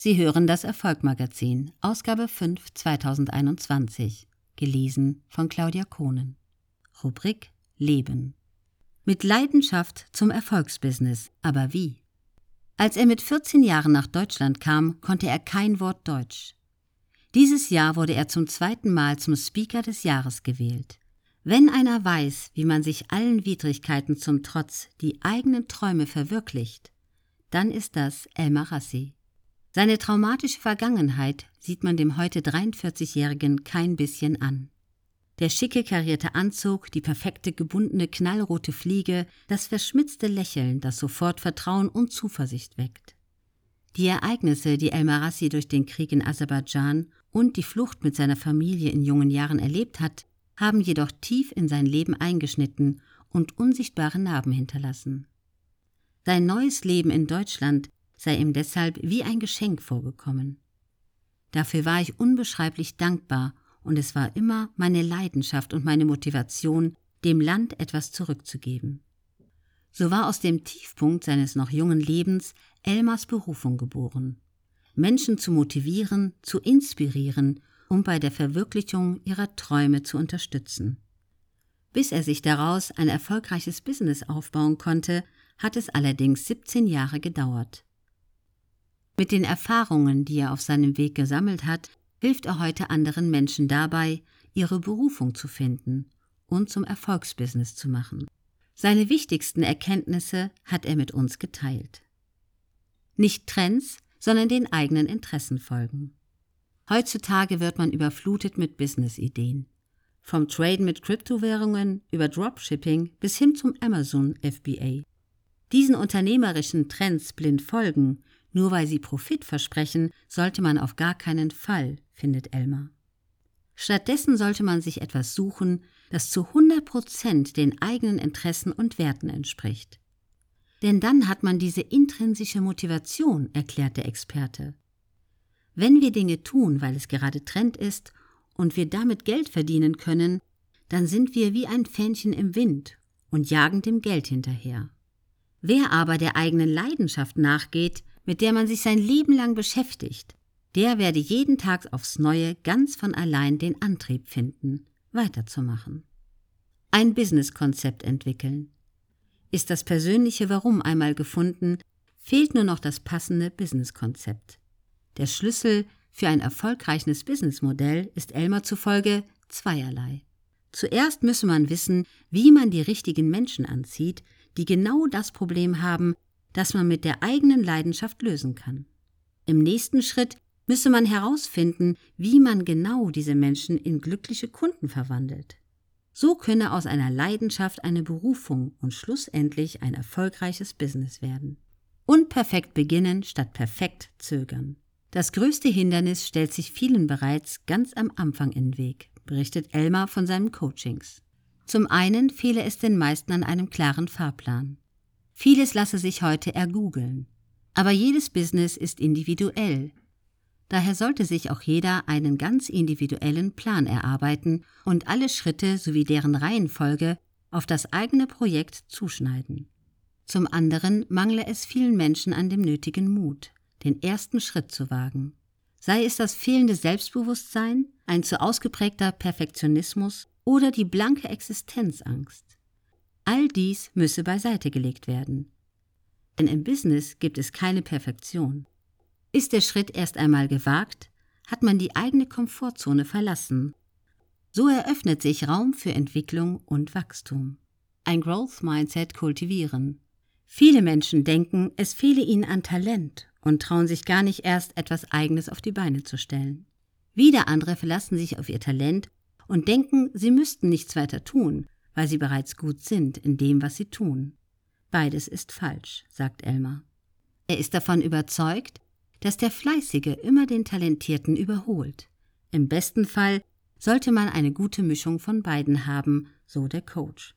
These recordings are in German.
Sie hören das Erfolgmagazin, Ausgabe 5 2021, gelesen von Claudia Kohnen. Rubrik Leben. Mit Leidenschaft zum Erfolgsbusiness, aber wie? Als er mit 14 Jahren nach Deutschland kam, konnte er kein Wort Deutsch. Dieses Jahr wurde er zum zweiten Mal zum Speaker des Jahres gewählt. Wenn einer weiß, wie man sich allen Widrigkeiten zum Trotz die eigenen Träume verwirklicht, dann ist das Elmar Rassi. Seine traumatische Vergangenheit sieht man dem heute 43-Jährigen kein bisschen an. Der schicke karierte Anzug, die perfekte gebundene knallrote Fliege, das verschmitzte Lächeln, das sofort Vertrauen und Zuversicht weckt. Die Ereignisse, die El-Marassi durch den Krieg in Aserbaidschan und die Flucht mit seiner Familie in jungen Jahren erlebt hat, haben jedoch tief in sein Leben eingeschnitten und unsichtbare Narben hinterlassen. Sein neues Leben in Deutschland sei ihm deshalb wie ein Geschenk vorgekommen. Dafür war ich unbeschreiblich dankbar, und es war immer meine Leidenschaft und meine Motivation, dem Land etwas zurückzugeben. So war aus dem Tiefpunkt seines noch jungen Lebens Elmars Berufung geboren. Menschen zu motivieren, zu inspirieren, um bei der Verwirklichung ihrer Träume zu unterstützen. Bis er sich daraus ein erfolgreiches Business aufbauen konnte, hat es allerdings 17 Jahre gedauert. Mit den Erfahrungen, die er auf seinem Weg gesammelt hat, hilft er heute anderen Menschen dabei, ihre Berufung zu finden und zum Erfolgsbusiness zu machen. Seine wichtigsten Erkenntnisse hat er mit uns geteilt. Nicht Trends, sondern den eigenen Interessen folgen. Heutzutage wird man überflutet mit Business-Ideen. Vom Traden mit Kryptowährungen über Dropshipping bis hin zum Amazon FBA. Diesen unternehmerischen Trends blind folgen nur weil sie Profit versprechen, sollte man auf gar keinen Fall, findet Elmar. Stattdessen sollte man sich etwas suchen, das zu 100 Prozent den eigenen Interessen und Werten entspricht. Denn dann hat man diese intrinsische Motivation, erklärt der Experte. Wenn wir Dinge tun, weil es gerade Trend ist und wir damit Geld verdienen können, dann sind wir wie ein Fähnchen im Wind und jagen dem Geld hinterher. Wer aber der eigenen Leidenschaft nachgeht, mit der man sich sein Leben lang beschäftigt, der werde jeden Tag aufs Neue ganz von allein den Antrieb finden, weiterzumachen. Ein Businesskonzept entwickeln. Ist das persönliche Warum einmal gefunden, fehlt nur noch das passende Businesskonzept. Der Schlüssel für ein erfolgreiches Businessmodell ist Elmar zufolge zweierlei. Zuerst müsse man wissen, wie man die richtigen Menschen anzieht, die genau das Problem haben, das man mit der eigenen Leidenschaft lösen kann. Im nächsten Schritt müsse man herausfinden, wie man genau diese Menschen in glückliche Kunden verwandelt. So könne aus einer Leidenschaft eine Berufung und schlussendlich ein erfolgreiches Business werden. Unperfekt beginnen statt perfekt zögern. Das größte Hindernis stellt sich vielen bereits ganz am Anfang in den Weg, berichtet Elmar von seinen Coachings. Zum einen fehle es den meisten an einem klaren Fahrplan. Vieles lasse sich heute ergoogeln. Aber jedes Business ist individuell. Daher sollte sich auch jeder einen ganz individuellen Plan erarbeiten und alle Schritte sowie deren Reihenfolge auf das eigene Projekt zuschneiden. Zum anderen mangle es vielen Menschen an dem nötigen Mut, den ersten Schritt zu wagen. Sei es das fehlende Selbstbewusstsein, ein zu ausgeprägter Perfektionismus oder die blanke Existenzangst. All dies müsse beiseite gelegt werden. Denn im Business gibt es keine Perfektion. Ist der Schritt erst einmal gewagt, hat man die eigene Komfortzone verlassen. So eröffnet sich Raum für Entwicklung und Wachstum. Ein Growth Mindset kultivieren. Viele Menschen denken, es fehle ihnen an Talent und trauen sich gar nicht erst etwas Eigenes auf die Beine zu stellen. Wieder andere verlassen sich auf ihr Talent und denken, sie müssten nichts weiter tun, weil sie bereits gut sind in dem, was sie tun. Beides ist falsch, sagt Elmar. Er ist davon überzeugt, dass der Fleißige immer den Talentierten überholt. Im besten Fall sollte man eine gute Mischung von beiden haben, so der Coach.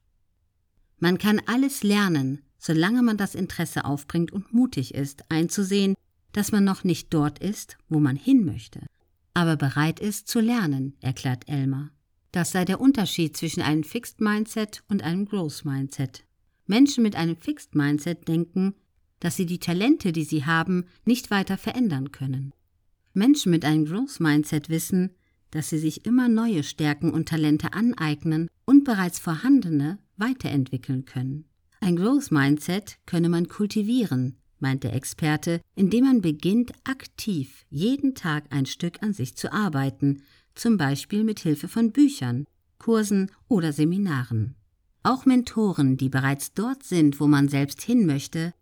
Man kann alles lernen, solange man das Interesse aufbringt und mutig ist, einzusehen, dass man noch nicht dort ist, wo man hin möchte, aber bereit ist zu lernen, erklärt Elmar. Das sei der Unterschied zwischen einem Fixed Mindset und einem Growth Mindset. Menschen mit einem Fixed Mindset denken, dass sie die Talente, die sie haben, nicht weiter verändern können. Menschen mit einem Growth Mindset wissen, dass sie sich immer neue Stärken und Talente aneignen und bereits vorhandene weiterentwickeln können. Ein Growth Mindset könne man kultivieren, meint der Experte, indem man beginnt, aktiv jeden Tag ein Stück an sich zu arbeiten, zum Beispiel mit Hilfe von Büchern, Kursen oder Seminaren. Auch Mentoren, die bereits dort sind, wo man selbst hin möchte,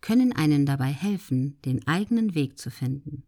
können einen dabei helfen, den eigenen Weg zu finden.